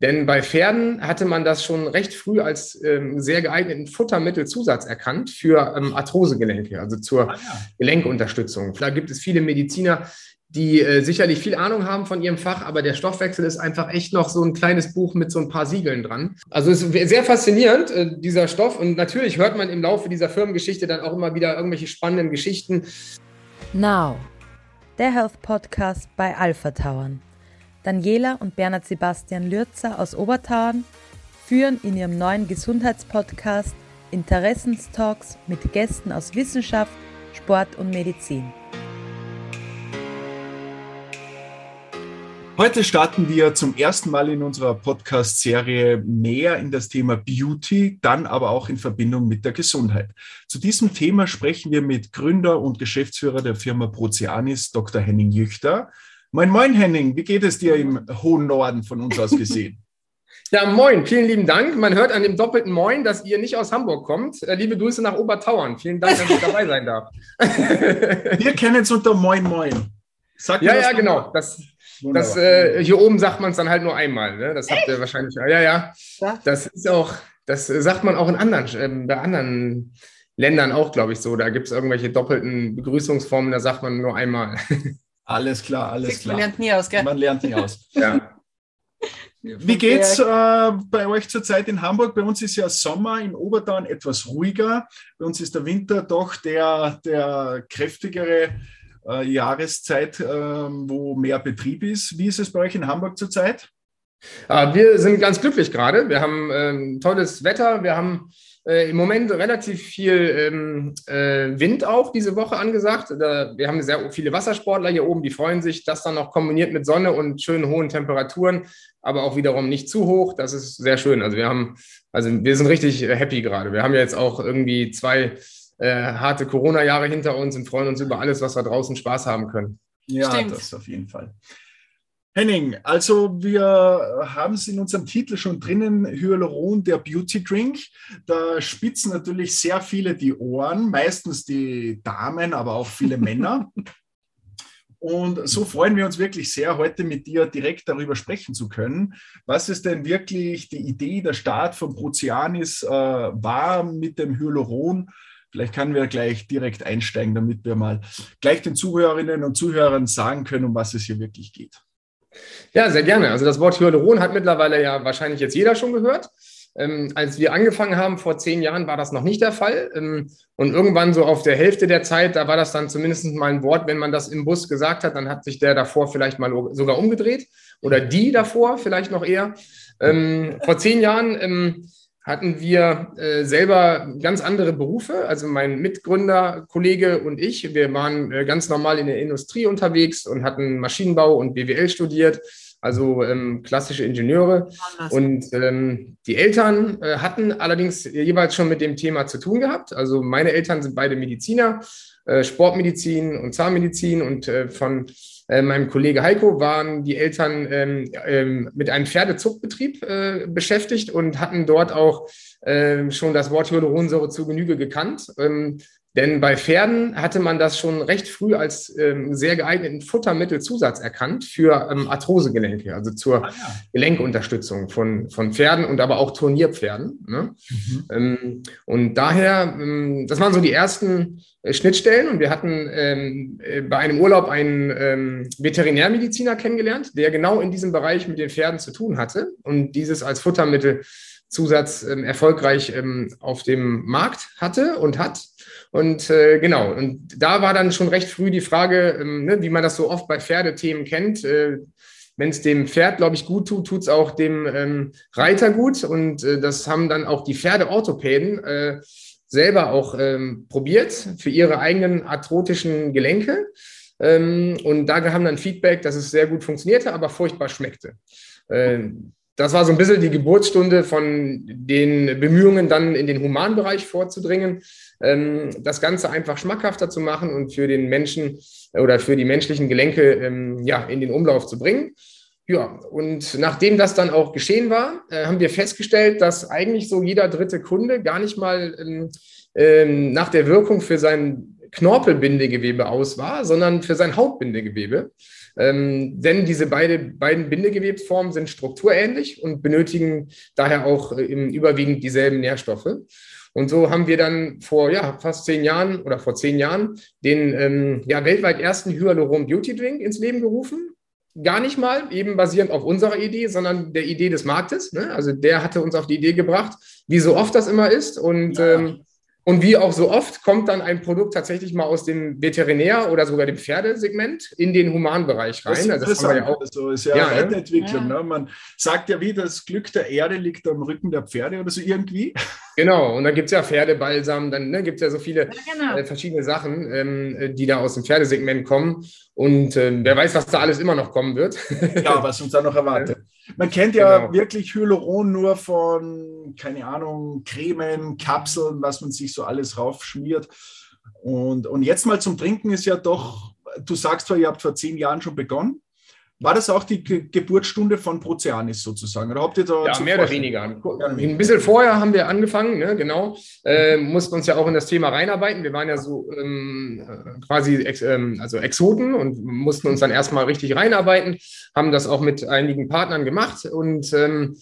Denn bei Pferden hatte man das schon recht früh als ähm, sehr geeigneten Futtermittelzusatz erkannt für ähm, Arthrosegelenke, also zur ah, ja. Gelenkunterstützung. Da gibt es viele Mediziner, die äh, sicherlich viel Ahnung haben von ihrem Fach, aber der Stoffwechsel ist einfach echt noch so ein kleines Buch mit so ein paar Siegeln dran. Also es ist sehr faszinierend, äh, dieser Stoff. Und natürlich hört man im Laufe dieser Firmengeschichte dann auch immer wieder irgendwelche spannenden Geschichten. Now, der Health Podcast bei Alpha Tauern. Daniela und Bernhard Sebastian Lürzer aus Obertauern führen in ihrem neuen Gesundheitspodcast Interessenstalks mit Gästen aus Wissenschaft, Sport und Medizin. Heute starten wir zum ersten Mal in unserer Podcast-Serie näher in das Thema Beauty, dann aber auch in Verbindung mit der Gesundheit. Zu diesem Thema sprechen wir mit Gründer und Geschäftsführer der Firma Proceanis, Dr. Henning Jüchter, Moin, moin, Henning. Wie geht es dir im hohen Norden von uns aus gesehen? Ja, moin, vielen lieben Dank. Man hört an dem doppelten Moin, dass ihr nicht aus Hamburg kommt. Äh, liebe Grüße nach Obertauern. Vielen Dank, dass ich dabei sein darf. Wir kennen es unter Moin, Moin. Sag ja, ja, genau. Das, das, äh, hier oben sagt man es dann halt nur einmal. Ne? Das habt ihr wahrscheinlich. Ja, ja. Das ist auch, das sagt man auch in anderen, äh, bei anderen Ländern auch, glaube ich, so. Da gibt es irgendwelche doppelten Begrüßungsformen, da sagt man nur einmal. Alles klar, alles Siehst, klar. Man lernt nie aus, gell? Man lernt nie aus. ja. Wie geht's äh, bei euch zurzeit in Hamburg? Bei uns ist ja Sommer, in Obertauern etwas ruhiger. Bei uns ist der Winter doch der, der kräftigere äh, Jahreszeit, äh, wo mehr Betrieb ist. Wie ist es bei euch in Hamburg zurzeit? Ah, wir sind ganz glücklich gerade. Wir haben ähm, tolles Wetter. Wir haben äh, im Moment relativ viel ähm, äh, Wind auch diese Woche angesagt. Da, wir haben sehr viele Wassersportler hier oben, die freuen sich, das dann noch kombiniert mit Sonne und schönen hohen Temperaturen, aber auch wiederum nicht zu hoch. Das ist sehr schön. Also wir haben, also wir sind richtig happy gerade. Wir haben ja jetzt auch irgendwie zwei äh, harte Corona-Jahre hinter uns und freuen uns über alles, was wir draußen Spaß haben können. Ja, Stimmt. das auf jeden Fall. Henning, also wir haben es in unserem Titel schon drinnen, Hyaluron, der Beauty Drink. Da spitzen natürlich sehr viele die Ohren, meistens die Damen, aber auch viele Männer. Und so freuen wir uns wirklich sehr, heute mit dir direkt darüber sprechen zu können. Was ist denn wirklich die Idee, der Start von Prozianis äh, war mit dem Hyaluron? Vielleicht können wir gleich direkt einsteigen, damit wir mal gleich den Zuhörerinnen und Zuhörern sagen können, um was es hier wirklich geht. Ja, sehr gerne. Also das Wort Hyaluron hat mittlerweile ja wahrscheinlich jetzt jeder schon gehört. Ähm, als wir angefangen haben vor zehn Jahren, war das noch nicht der Fall. Ähm, und irgendwann so auf der Hälfte der Zeit, da war das dann zumindest mal ein Wort, wenn man das im Bus gesagt hat, dann hat sich der davor vielleicht mal sogar umgedreht oder die davor vielleicht noch eher. Ähm, vor zehn Jahren ähm, hatten wir äh, selber ganz andere Berufe. Also mein Mitgründer, Kollege und ich, wir waren äh, ganz normal in der Industrie unterwegs und hatten Maschinenbau und BWL studiert, also ähm, klassische Ingenieure. Und ähm, die Eltern äh, hatten allerdings jeweils schon mit dem Thema zu tun gehabt. Also meine Eltern sind beide Mediziner, äh, Sportmedizin und Zahnmedizin und äh, von äh, meinem Kollege Heiko waren die Eltern ähm, ähm, mit einem Pferdezuchtbetrieb äh, beschäftigt und hatten dort auch äh, schon das Wort Hyaluronsäure zu Genüge gekannt. Ähm, denn bei Pferden hatte man das schon recht früh als ähm, sehr geeigneten Futtermittelzusatz erkannt für ähm, Arthrosegelenke, also zur ah, ja. Gelenkunterstützung von, von Pferden und aber auch Turnierpferden. Ne? Mhm. Ähm, und daher, ähm, das waren so die ersten äh, Schnittstellen und wir hatten ähm, äh, bei einem Urlaub einen ähm, Veterinärmediziner kennengelernt, der genau in diesem Bereich mit den Pferden zu tun hatte und dieses als Futtermittelzusatz erfolgreich auf dem Markt hatte und hat. Und äh, genau, und da war dann schon recht früh die Frage, ähm, ne, wie man das so oft bei Pferdethemen kennt. Äh, wenn es dem Pferd, glaube ich, gut tut, tut es auch dem ähm, Reiter gut. Und äh, das haben dann auch die Pferdeorthopäden äh, selber auch ähm, probiert für ihre eigenen arthrotischen Gelenke. Ähm, und da haben dann Feedback, dass es sehr gut funktionierte, aber furchtbar schmeckte. Äh, das war so ein bisschen die Geburtsstunde von den Bemühungen, dann in den Humanbereich vorzudringen, ähm, das Ganze einfach schmackhafter zu machen und für den Menschen oder für die menschlichen Gelenke ähm, ja, in den Umlauf zu bringen. Ja, und nachdem das dann auch geschehen war, äh, haben wir festgestellt, dass eigentlich so jeder dritte Kunde gar nicht mal ähm, nach der Wirkung für sein Knorpelbindegewebe aus war, sondern für sein Hautbindegewebe. Ähm, denn diese beide, beiden Bindegewebsformen sind strukturähnlich und benötigen daher auch äh, im überwiegend dieselben Nährstoffe. Und so haben wir dann vor ja, fast zehn Jahren oder vor zehn Jahren den ähm, ja, weltweit ersten Hyaluron Beauty Drink ins Leben gerufen. Gar nicht mal eben basierend auf unserer Idee, sondern der Idee des Marktes. Ne? Also der hatte uns auf die Idee gebracht, wie so oft das immer ist. Und ja. ähm, und wie auch so oft kommt dann ein Produkt tatsächlich mal aus dem Veterinär- oder sogar dem Pferdesegment in den Humanbereich rein. Das ist, also das ja auch. Also ist ja, ja eine Entwicklung. Ja. Ne? Man sagt ja wie, das Glück der Erde liegt am Rücken der Pferde oder so irgendwie. Genau, und dann gibt es ja Pferdebalsam, dann ne, gibt es ja so viele genau. äh, verschiedene Sachen, ähm, die da aus dem Pferdesegment kommen. Und äh, wer weiß, was da alles immer noch kommen wird. ja, was uns da noch erwartet. Man kennt ja genau. wirklich Hyaluron nur von, keine Ahnung, Cremen, Kapseln, was man sich so alles raufschmiert. Und, und jetzt mal zum Trinken ist ja doch, du sagst zwar, ihr habt vor zehn Jahren schon begonnen, war das auch die Ge Geburtsstunde von Proceanis sozusagen? Oder habt ihr da ja, mehr oder weniger. Ein bisschen vorher haben wir angefangen, ne? genau. Äh, mussten uns ja auch in das Thema reinarbeiten. Wir waren ja so ähm, quasi ex, ähm, also Exoten und mussten uns dann erstmal richtig reinarbeiten, haben das auch mit einigen Partnern gemacht und ähm,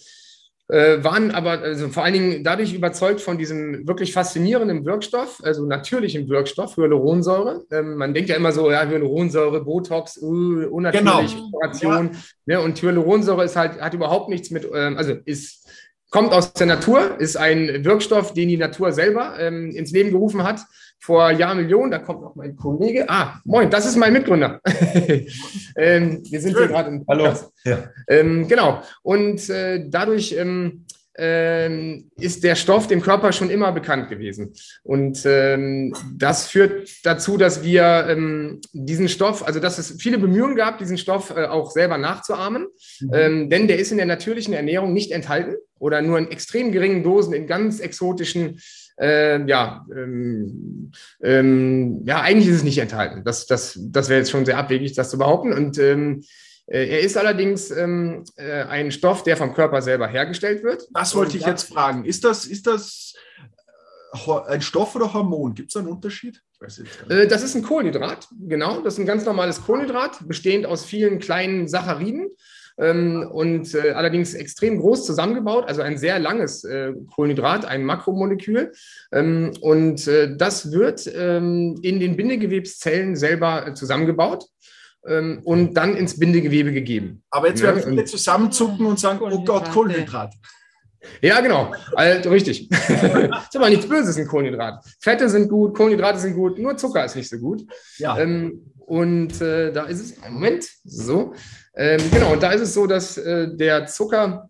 äh, waren aber also vor allen Dingen dadurch überzeugt von diesem wirklich faszinierenden Wirkstoff, also natürlichen Wirkstoff, Hyaluronsäure. Ähm, man denkt ja immer so, ja, Hyaluronsäure, Botox, uh, unnatürliche genau. Operation. Ja. Ne? Und Hyaluronsäure ist halt, hat überhaupt nichts mit, ähm, also ist, kommt aus der Natur, ist ein Wirkstoff, den die Natur selber ähm, ins Leben gerufen hat vor Jahrmillionen. Da kommt noch mein Kollege. Ah, moin, das ist mein Mitgründer. ähm, wir sind Schön. hier gerade im Hallo. Ja. Ähm, genau. Und äh, dadurch ähm, ähm, ist der Stoff dem Körper schon immer bekannt gewesen. Und ähm, das führt dazu, dass wir ähm, diesen Stoff, also dass es viele Bemühungen gab, diesen Stoff äh, auch selber nachzuahmen, mhm. ähm, denn der ist in der natürlichen Ernährung nicht enthalten oder nur in extrem geringen Dosen in ganz exotischen äh, ja, ähm, ähm, ja, eigentlich ist es nicht enthalten. Das, das, das wäre jetzt schon sehr abwegig, das zu behaupten. Und ähm, äh, er ist allerdings ähm, äh, ein Stoff, der vom Körper selber hergestellt wird. Das wollte ich jetzt fragen. Ist das, ist das äh, ein Stoff oder Hormon? Gibt es einen Unterschied? Äh, das ist ein Kohlenhydrat, genau. Das ist ein ganz normales Kohlenhydrat, bestehend aus vielen kleinen Sacchariden ähm, und äh, allerdings extrem groß zusammengebaut, also ein sehr langes äh, Kohlenhydrat, ein Makromolekül. Ähm, und äh, das wird ähm, in den Bindegewebszellen selber äh, zusammengebaut ähm, und dann ins Bindegewebe gegeben. Aber jetzt werden ja, viele zusammenzucken und sagen, oh Gott, Kohlenhydrat. Ja, genau. Also, richtig. ist aber nichts Böses, ein Kohlenhydrat. Fette sind gut, Kohlenhydrate sind gut, nur Zucker ist nicht so gut. Ja. Ähm, und äh, da ist es, Moment, so. Ähm, genau, und da ist es so, dass äh, der Zucker,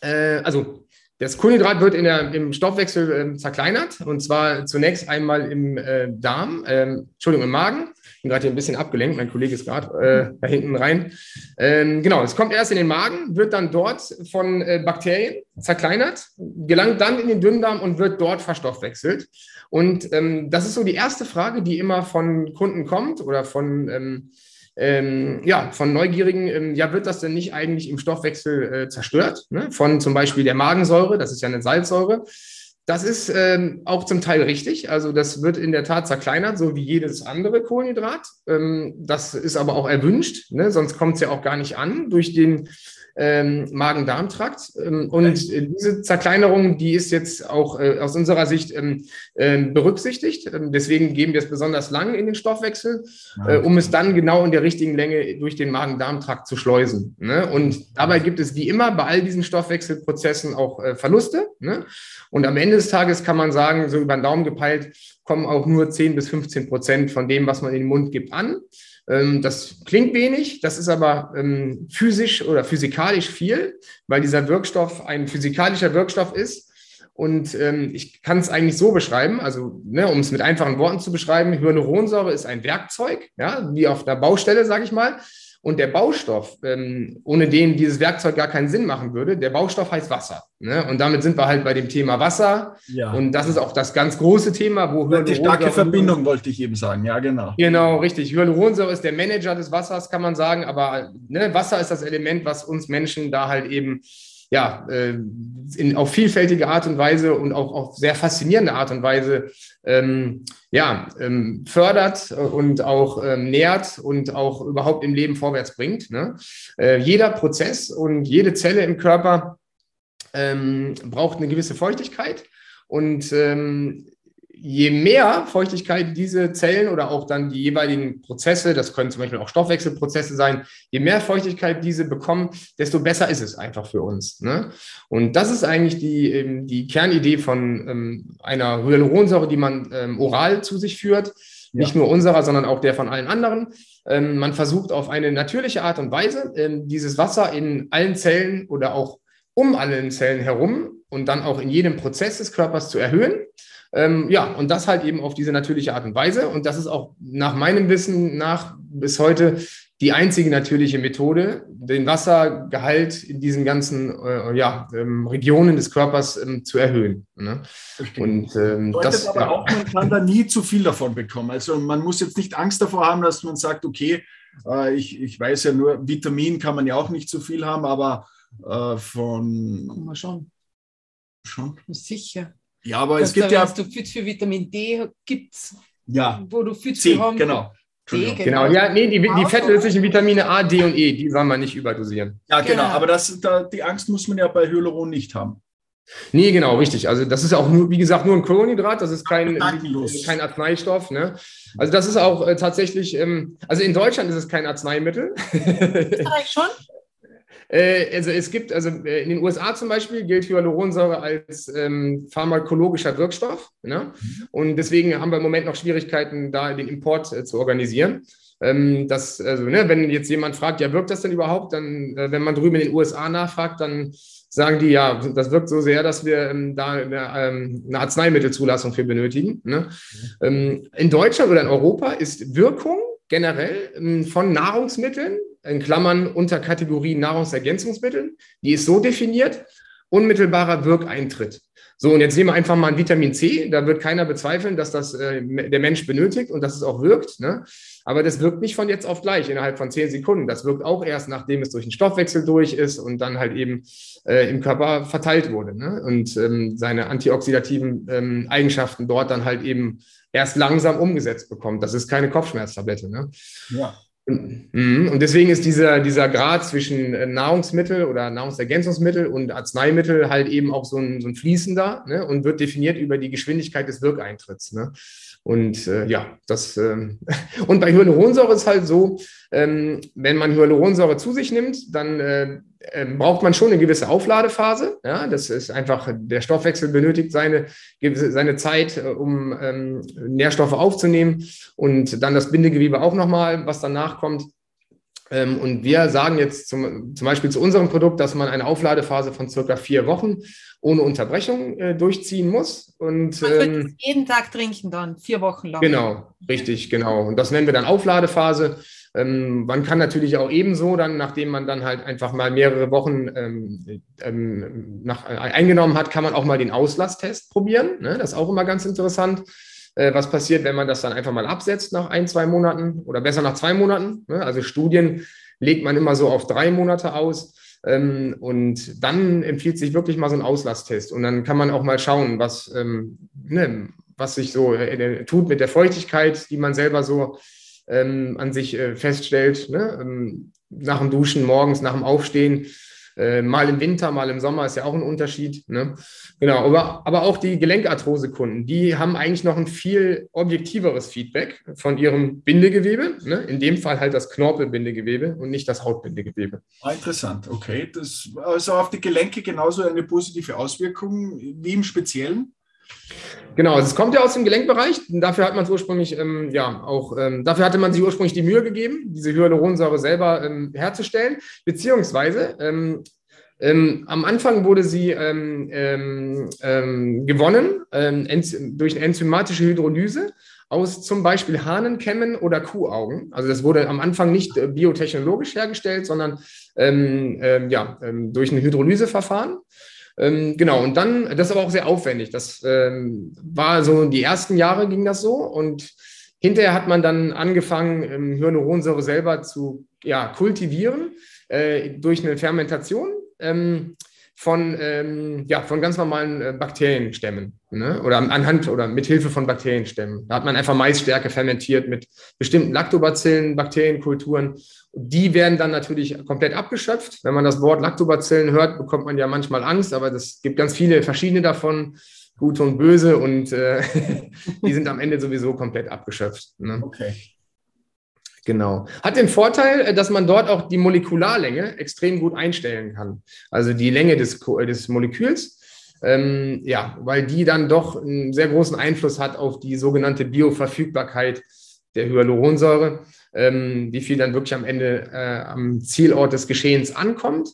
äh, also das Kohlenhydrat wird in der, im Stoffwechsel äh, zerkleinert und zwar zunächst einmal im äh, Darm, ähm, Entschuldigung, im Magen. Bin gerade hier ein bisschen abgelenkt, mein Kollege ist gerade äh, da hinten rein. Ähm, genau, es kommt erst in den Magen, wird dann dort von äh, Bakterien zerkleinert, gelangt dann in den Dünndarm und wird dort verstoffwechselt. Und ähm, das ist so die erste Frage, die immer von Kunden kommt oder von ähm, ähm, ja, von Neugierigen, ähm, ja, wird das denn nicht eigentlich im Stoffwechsel äh, zerstört? Ne? Von zum Beispiel der Magensäure, das ist ja eine Salzsäure. Das ist ähm, auch zum Teil richtig. Also das wird in der Tat zerkleinert, so wie jedes andere Kohlenhydrat. Ähm, das ist aber auch erwünscht, ne? sonst kommt es ja auch gar nicht an durch den ähm, Magen-Darm-Trakt. Ähm, und diese Zerkleinerung, die ist jetzt auch äh, aus unserer Sicht ähm, äh, berücksichtigt. Ähm, deswegen geben wir es besonders lang in den Stoffwechsel, äh, um es dann genau in der richtigen Länge durch den Magen-Darm-Trakt zu schleusen. Ne? Und dabei gibt es wie immer bei all diesen Stoffwechselprozessen auch äh, Verluste. Ne? Und am Ende des Tages kann man sagen, so über den Daumen gepeilt, kommen auch nur 10 bis 15 Prozent von dem, was man in den Mund gibt, an. Ähm, das klingt wenig, das ist aber ähm, physisch oder physikalisch viel, weil dieser Wirkstoff ein physikalischer Wirkstoff ist. Und ähm, ich kann es eigentlich so beschreiben, also ne, um es mit einfachen Worten zu beschreiben, Hyaluronsäure ist ein Werkzeug, ja, wie auf der Baustelle, sage ich mal. Und der Baustoff, ähm, ohne den dieses Werkzeug gar keinen Sinn machen würde, der Baustoff heißt Wasser. Ne? Und damit sind wir halt bei dem Thema Wasser. Ja. Und das ist auch das ganz große Thema, wo Die starke Verbindung wollte ich eben sagen, ja, genau. Genau, richtig. Hyaluronsäure ist der Manager des Wassers, kann man sagen. Aber ne, Wasser ist das Element, was uns Menschen da halt eben ja, äh, in, auf vielfältige Art und Weise und auch auf sehr faszinierende Art und Weise ähm, ja, ähm, fördert und auch ähm, nährt und auch überhaupt im Leben vorwärts bringt. Ne? Äh, jeder Prozess und jede Zelle im Körper ähm, braucht eine gewisse Feuchtigkeit. Und ähm, je mehr Feuchtigkeit diese Zellen oder auch dann die jeweiligen Prozesse, das können zum Beispiel auch Stoffwechselprozesse sein, je mehr Feuchtigkeit diese bekommen, desto besser ist es einfach für uns. Ne? Und das ist eigentlich die, die Kernidee von ähm, einer Hyaluronsäure, die man ähm, oral zu sich führt. Nicht nur unserer, sondern auch der von allen anderen. Ähm, man versucht auf eine natürliche Art und Weise, ähm, dieses Wasser in allen Zellen oder auch um alle Zellen herum und dann auch in jedem Prozess des Körpers zu erhöhen. Ähm, ja, und das halt eben auf diese natürliche Art und Weise. Und das ist auch nach meinem Wissen nach bis heute die einzige natürliche Methode, den Wassergehalt in diesen ganzen äh, ja, ähm, Regionen des Körpers ähm, zu erhöhen. Ne? Und ähm, das aber ja. auch, man kann da nie zu viel davon bekommen. Also man muss jetzt nicht Angst davor haben, dass man sagt, okay, äh, ich, ich weiß ja nur, Vitamin kann man ja auch nicht zu viel haben, aber äh, von. Kann man schon. Schon? Sicher. Ja, aber es gibt ja. du Pfütz für Vitamin D gibt's. Ja. Wo du Pfütz für haben. Genau. D, genau. genau. ja, nee, die, die fettlöslichen Vitamine A, D und E, die soll man nicht überdosieren. Ja, genau, genau. aber das, da, die Angst muss man ja bei Hyaluron nicht haben. Nee, genau, richtig. Also das ist auch nur, wie gesagt, nur ein Kohlenhydrat, das ist kein, kein Arzneistoff. Ne? Also das ist auch äh, tatsächlich, ähm, also in Deutschland ist es kein Arzneimittel. Österreich schon? Äh, also es gibt, also äh, in den USA zum Beispiel gilt Hyaluronsäure als ähm, pharmakologischer Wirkstoff. Ne? Und deswegen haben wir im Moment noch Schwierigkeiten, da den Import äh, zu organisieren. Ähm, das, also, ne, wenn jetzt jemand fragt, ja, wirkt das denn überhaupt? Dann, äh, wenn man drüben in den USA nachfragt, dann sagen die, ja, das wirkt so sehr, dass wir ähm, da eine, ähm, eine, Arzneimittelzulassung für benötigen. Ne? Mhm. in Deutschland oder in Europa ist Wirkung generell ähm, von Nahrungsmitteln, in Klammern unter Kategorie Nahrungsergänzungsmittel, die ist so definiert, unmittelbarer Wirkeintritt. So, und jetzt nehmen wir einfach mal ein Vitamin C. Da wird keiner bezweifeln, dass das äh, der Mensch benötigt und dass es auch wirkt. Ne? Aber das wirkt nicht von jetzt auf gleich innerhalb von zehn Sekunden. Das wirkt auch erst, nachdem es durch den Stoffwechsel durch ist und dann halt eben äh, im Körper verteilt wurde. Ne? Und ähm, seine antioxidativen ähm, Eigenschaften dort dann halt eben erst langsam umgesetzt bekommt. Das ist keine Kopfschmerztablette. Ne? Ja. Mhm. Und deswegen ist dieser, dieser Grad zwischen äh, Nahrungsmittel oder Nahrungsergänzungsmittel und Arzneimittel halt eben auch so ein, so ein fließender ne, und wird definiert über die Geschwindigkeit des Wirkeintritts. Ne? Und äh, ja, das ähm, und bei Hyaluronsäure ist halt so, ähm, wenn man Hyaluronsäure zu sich nimmt, dann äh, braucht man schon eine gewisse Aufladephase. Ja, das ist einfach, der Stoffwechsel benötigt seine, seine Zeit, äh, um ähm, Nährstoffe aufzunehmen und dann das Bindegewebe auch nochmal, was danach kommt. Ähm, und wir sagen jetzt zum, zum Beispiel zu unserem Produkt, dass man eine Aufladephase von circa vier Wochen ohne Unterbrechung äh, durchziehen muss. Und, man ähm, jeden Tag trinken dann, vier Wochen lang. Genau, richtig, genau. Und das nennen wir dann Aufladephase. Ähm, man kann natürlich auch ebenso dann, nachdem man dann halt einfach mal mehrere Wochen ähm, ähm, nach, äh, eingenommen hat, kann man auch mal den Auslasttest probieren. Ne? Das ist auch immer ganz interessant. Äh, was passiert, wenn man das dann einfach mal absetzt nach ein, zwei Monaten oder besser nach zwei Monaten? Ne? Also Studien legt man immer so auf drei Monate aus. Ähm, und dann empfiehlt sich wirklich mal so ein Auslasttest. Und dann kann man auch mal schauen, was, ähm, ne, was sich so äh, tut mit der Feuchtigkeit, die man selber so ähm, an sich äh, feststellt, ne? ähm, nach dem Duschen, morgens, nach dem Aufstehen, äh, mal im Winter, mal im Sommer ist ja auch ein Unterschied. Ne? Genau, aber, aber auch die Gelenkarthrose-Kunden, die haben eigentlich noch ein viel objektiveres Feedback von ihrem Bindegewebe. Ne? In dem Fall halt das Knorpelbindegewebe und nicht das Hautbindegewebe. Ah, interessant, okay. Das, also auf die Gelenke genauso eine positive Auswirkung wie im Speziellen? Genau, also es kommt ja aus dem Gelenkbereich. Dafür hat man es ursprünglich, ähm, ja, auch, ähm, dafür hatte man sich ursprünglich die Mühe gegeben, diese Hyaluronsäure selber ähm, herzustellen. Beziehungsweise ähm, ähm, am Anfang wurde sie ähm, gewonnen durch eine enzymatische Hydrolyse aus zum Beispiel Hahnenkämmen oder Kuhaugen. Also das wurde am Anfang nicht äh, biotechnologisch hergestellt, sondern ja, durch ein Hydrolyseverfahren. Ähm, genau, und dann, das ist aber auch sehr aufwendig. Das ähm, war so, die ersten Jahre ging das so und hinterher hat man dann angefangen, ähm, Hyaluronsäure selber zu ja, kultivieren äh, durch eine Fermentation. Ähm, von, ähm, ja, von ganz normalen äh, Bakterienstämmen ne? oder anhand oder mit Hilfe von Bakterienstämmen. Da hat man einfach Maisstärke fermentiert mit bestimmten Lactobacillen, Bakterienkulturen. Die werden dann natürlich komplett abgeschöpft. Wenn man das Wort Lactobacillen hört, bekommt man ja manchmal Angst, aber es gibt ganz viele verschiedene davon, gute und böse, und äh, die sind am Ende sowieso komplett abgeschöpft. Ne? Okay. Genau. Hat den Vorteil, äh, dass man dort auch die Molekularlänge extrem gut einstellen kann. Also die Länge des, äh, des Moleküls. Ähm, ja, weil die dann doch einen sehr großen Einfluss hat auf die sogenannte Bioverfügbarkeit der Hyaluronsäure, ähm, wie viel dann wirklich am Ende äh, am Zielort des Geschehens ankommt.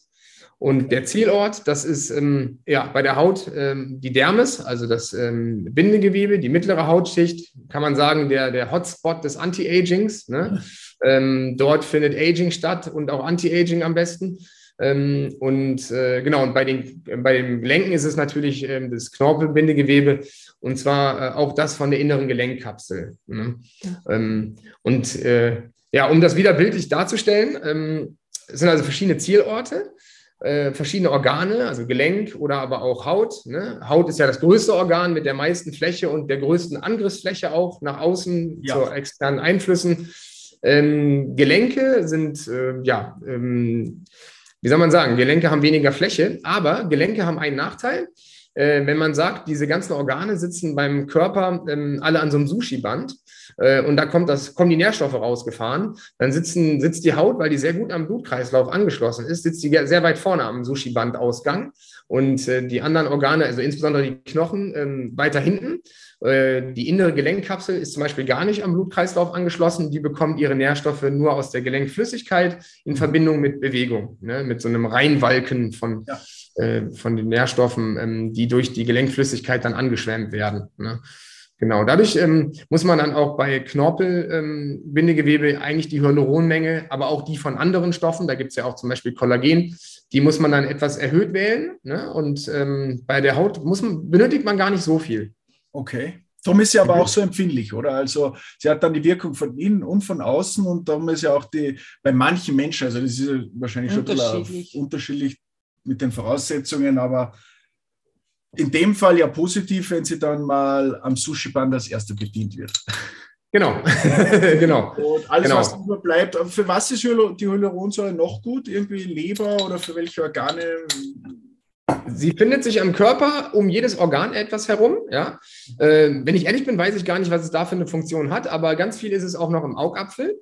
Und der Zielort, das ist ähm, ja bei der Haut ähm, die Dermis, also das ähm, Bindegewebe, die mittlere Hautschicht, kann man sagen, der, der Hotspot des Anti-Agings. Ne? Ähm, dort findet Aging statt und auch Anti-Aging am besten. Ähm, und äh, genau, und bei den, bei den Gelenken ist es natürlich ähm, das Knorpelbindegewebe und zwar äh, auch das von der inneren Gelenkkapsel. Ne? Ja. und äh, ja, um das wieder bildlich darzustellen, es sind also verschiedene Zielorte äh, verschiedene Organe, also Gelenk oder aber auch Haut. Ne? Haut ist ja das größte Organ mit der meisten Fläche und der größten Angriffsfläche auch nach außen ja. zu externen Einflüssen. Ähm, Gelenke sind, äh, ja, ähm, wie soll man sagen, Gelenke haben weniger Fläche, aber Gelenke haben einen Nachteil. Äh, wenn man sagt, diese ganzen Organe sitzen beim Körper ähm, alle an so einem Sushi-Band, äh, und da kommt das, kommen die Nährstoffe rausgefahren, dann sitzen, sitzt die Haut, weil die sehr gut am Blutkreislauf angeschlossen ist, sitzt die sehr weit vorne am Sushi-Bandausgang und äh, die anderen Organe, also insbesondere die Knochen, ähm, weiter hinten. Äh, die innere Gelenkkapsel ist zum Beispiel gar nicht am Blutkreislauf angeschlossen. Die bekommt ihre Nährstoffe nur aus der Gelenkflüssigkeit in Verbindung mit Bewegung, ne, mit so einem Reinwalken von, ja. Äh, von den Nährstoffen, ähm, die durch die Gelenkflüssigkeit dann angeschwemmt werden. Ne. Genau, dadurch ähm, muss man dann auch bei Knorpelbindegewebe ähm, eigentlich die Hyaluronmenge, aber auch die von anderen Stoffen, da gibt es ja auch zum Beispiel Kollagen, die muss man dann etwas erhöht wählen. Ne? Und ähm, bei der Haut muss man, benötigt man gar nicht so viel. Okay. Darum ist sie aber auch so empfindlich, oder? Also sie hat dann die Wirkung von innen und von außen und darum ist ja auch die, bei manchen Menschen, also das ist ja wahrscheinlich schon unterschiedlich. unterschiedlich mit den Voraussetzungen, aber in dem Fall ja positiv, wenn sie dann mal am Sushi-Band als Erste bedient wird. Genau, genau. Und alles, genau. was überbleibt. Für was ist die Hyaluronsäure noch gut? Irgendwie Leber oder für welche Organe? Sie findet sich am Körper um jedes Organ etwas herum. Ja? Äh, wenn ich ehrlich bin, weiß ich gar nicht, was es da für eine Funktion hat, aber ganz viel ist es auch noch im Augapfel.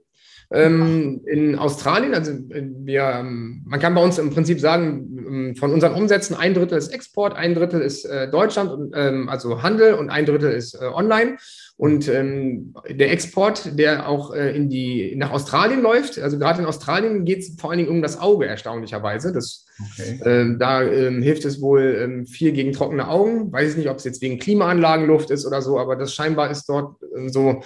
Ähm, in Australien, also äh, wir, ähm, man kann bei uns im Prinzip sagen, ähm, von unseren Umsätzen ein Drittel ist Export, ein Drittel ist äh, Deutschland, ähm, also Handel und ein Drittel ist äh, online. Und ähm, der Export, der auch äh, in die, nach Australien läuft, also gerade in Australien geht es vor allen Dingen um das Auge, erstaunlicherweise. Das, okay. äh, da äh, hilft es wohl äh, viel gegen trockene Augen. Weiß ich nicht, ob es jetzt wegen Klimaanlagenluft ist oder so, aber das scheinbar ist dort so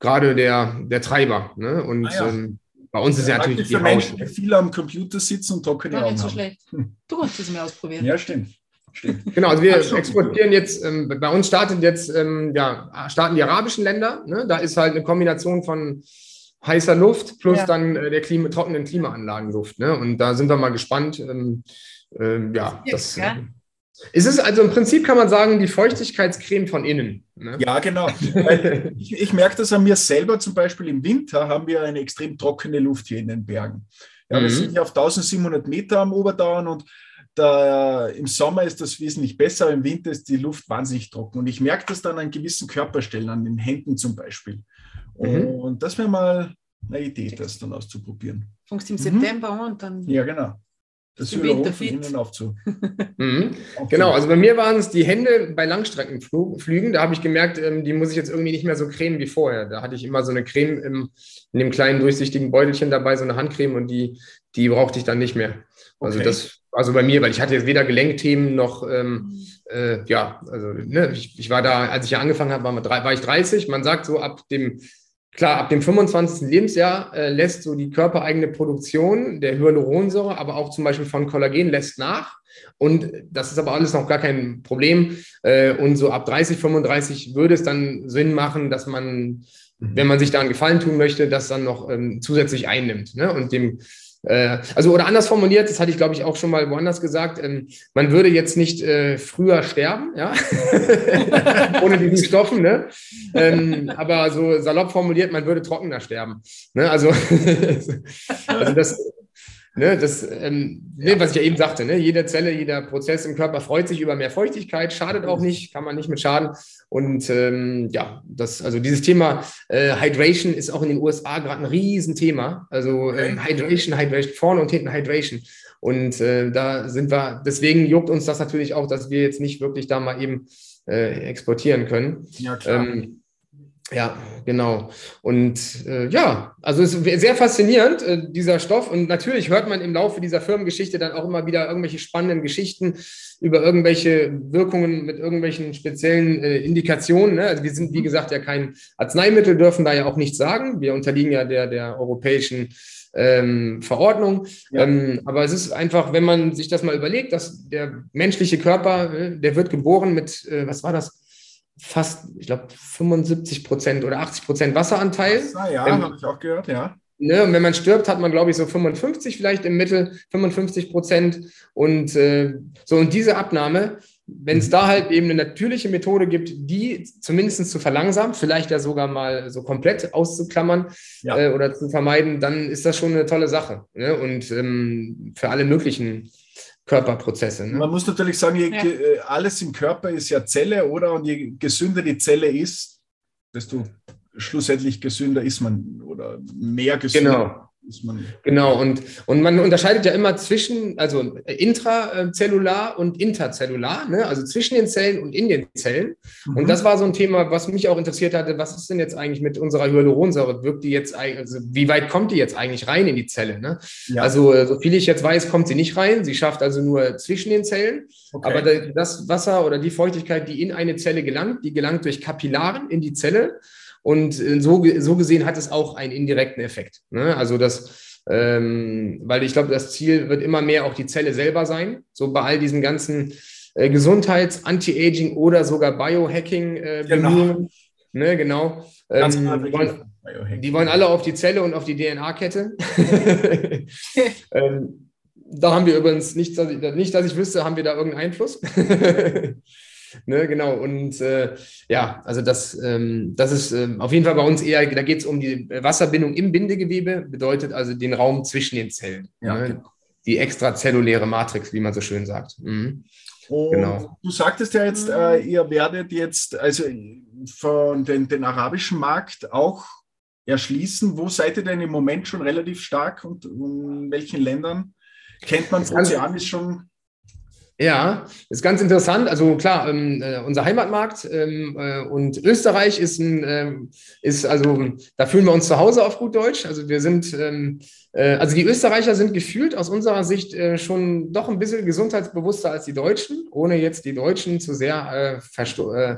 gerade der, der Treiber. Ne? Und ah, ja. ähm, bei uns ist ja, ja natürlich die für Menschen, die viel am Computer sitzen und trockene Augen nicht so haben. schlecht. Du kannst es mal ausprobieren. Ja, stimmt. Stimmt. Genau, also wir exportieren jetzt, ähm, bei uns startet jetzt, ähm, ja, starten die arabischen Länder. Ne? Da ist halt eine Kombination von heißer Luft plus ja. dann äh, der Klima, trockenen Klimaanlagenluft. Ne? Und da sind wir mal gespannt. Ähm, äh, ja, das, ja. Äh, ist es also im Prinzip, kann man sagen, die Feuchtigkeitscreme von innen. Ne? Ja, genau. ich, ich, merke das an mir selber, zum Beispiel im Winter haben wir eine extrem trockene Luft hier in den Bergen. Ja, wir mhm. sind ja auf 1700 Meter am Oberdauern und da, im Sommer ist das wesentlich besser, im Winter ist die Luft wahnsinnig trocken. Und ich merke das dann an gewissen Körperstellen, an den Händen zum Beispiel. Mhm. Und das wäre mal eine Idee, das dann auszuprobieren. Fängst im mhm. September an und dann. Ja, genau. Das ist fit. Aufzu. mhm. Genau, also bei mir waren es die Hände bei Langstreckenflügen. Da habe ich gemerkt, ähm, die muss ich jetzt irgendwie nicht mehr so cremen wie vorher. Da hatte ich immer so eine Creme im, in dem kleinen durchsichtigen Beutelchen dabei, so eine Handcreme und die, die brauchte ich dann nicht mehr. Also okay. das, also bei mir, weil ich hatte jetzt weder Gelenkthemen noch, ähm, äh, ja, also ne, ich, ich, war da, als ich ja angefangen habe, war, war ich 30. Man sagt so ab dem Klar, ab dem 25. Lebensjahr äh, lässt so die körpereigene Produktion der Hyaluronsäure, aber auch zum Beispiel von Kollagen lässt nach. Und das ist aber alles noch gar kein Problem. Äh, und so ab 30, 35 würde es dann Sinn machen, dass man, wenn man sich da einen Gefallen tun möchte, das dann noch ähm, zusätzlich einnimmt. Ne? Und dem äh, also oder anders formuliert, das hatte ich glaube ich auch schon mal woanders gesagt, ähm, man würde jetzt nicht äh, früher sterben, ja, ohne diesen Stoffen, ne? Ähm, aber so salopp formuliert, man würde trockener sterben. Ne? Also, also das, Ne, das, ähm, ne, was ich ja eben sagte, ne, jede Zelle, jeder Prozess im Körper freut sich über mehr Feuchtigkeit, schadet auch nicht, kann man nicht mit schaden. Und ähm, ja, das, also dieses Thema äh, Hydration ist auch in den USA gerade ein Riesenthema. Also ähm, Hydration, Hydration, vorne und hinten Hydration. Und äh, da sind wir, deswegen juckt uns das natürlich auch, dass wir jetzt nicht wirklich da mal eben äh, exportieren können. Ja, klar. Ähm, ja, genau. Und äh, ja, also es ist sehr faszinierend, äh, dieser Stoff. Und natürlich hört man im Laufe dieser Firmengeschichte dann auch immer wieder irgendwelche spannenden Geschichten über irgendwelche Wirkungen mit irgendwelchen speziellen äh, Indikationen. Ne? Also wir sind, wie gesagt, ja kein Arzneimittel, dürfen da ja auch nichts sagen. Wir unterliegen ja der, der europäischen ähm, Verordnung. Ja. Ähm, aber es ist einfach, wenn man sich das mal überlegt, dass der menschliche Körper, äh, der wird geboren mit, äh, was war das? Fast, ich glaube, 75 Prozent oder 80 Prozent Wasseranteil. Ah, ja, habe ich auch gehört, ja. Ne, und wenn man stirbt, hat man, glaube ich, so 55 vielleicht im Mittel, 55 Prozent. Und äh, so, und diese Abnahme, wenn es da halt eben eine natürliche Methode gibt, die zumindest zu verlangsamen, vielleicht ja sogar mal so komplett auszuklammern ja. äh, oder zu vermeiden, dann ist das schon eine tolle Sache. Ne? Und ähm, für alle möglichen Körperprozesse. Ne? Man muss natürlich sagen, je, ja. Äh, alles im Körper ist ja Zelle, oder? Und je gesünder die Zelle ist, desto schlussendlich gesünder ist man oder mehr gesünder. Genau. Genau, und, und man unterscheidet ja immer zwischen, also intrazellular und interzellular, ne? also zwischen den Zellen und in den Zellen. Mhm. Und das war so ein Thema, was mich auch interessiert hatte. Was ist denn jetzt eigentlich mit unserer Hyaluronsäure? Wirkt die jetzt, also wie weit kommt die jetzt eigentlich rein in die Zelle? Ne? Ja. Also, so viel ich jetzt weiß, kommt sie nicht rein. Sie schafft also nur zwischen den Zellen. Okay. Aber das Wasser oder die Feuchtigkeit, die in eine Zelle gelangt, die gelangt durch Kapillaren in die Zelle. Und äh, so, so gesehen hat es auch einen indirekten Effekt. Ne? Also das, ähm, weil ich glaube, das Ziel wird immer mehr auch die Zelle selber sein. So bei all diesen ganzen äh, Gesundheits-, Anti-Aging oder sogar Biohacking-Bemühungen. Äh, genau. Ne, genau. Ähm, die, wollen, die, wollen, alle auf die Zelle und auf die DNA-Kette. ähm, da haben wir übrigens nicht, nicht, dass ich wüsste, haben wir da irgendeinen Einfluss. Ne, genau, und äh, ja, also das, ähm, das ist äh, auf jeden Fall bei uns eher, da geht es um die Wasserbindung im Bindegewebe, bedeutet also den Raum zwischen den Zellen. Ja, ne? genau. Die extrazelluläre Matrix, wie man so schön sagt. Mhm. genau. Du sagtest ja jetzt, äh, ihr werdet jetzt also von den, den arabischen Markt auch erschließen. Wo seid ihr denn im Moment schon relativ stark und in welchen Ländern? Kennt man Ozeanis schon ja, ist ganz interessant. Also klar, ähm, äh, unser Heimatmarkt ähm, äh, und Österreich ist ein, ähm, ist also, da fühlen wir uns zu Hause auf gut Deutsch. Also wir sind, ähm, äh, also die Österreicher sind gefühlt aus unserer Sicht äh, schon doch ein bisschen gesundheitsbewusster als die Deutschen, ohne jetzt die Deutschen zu sehr äh, äh,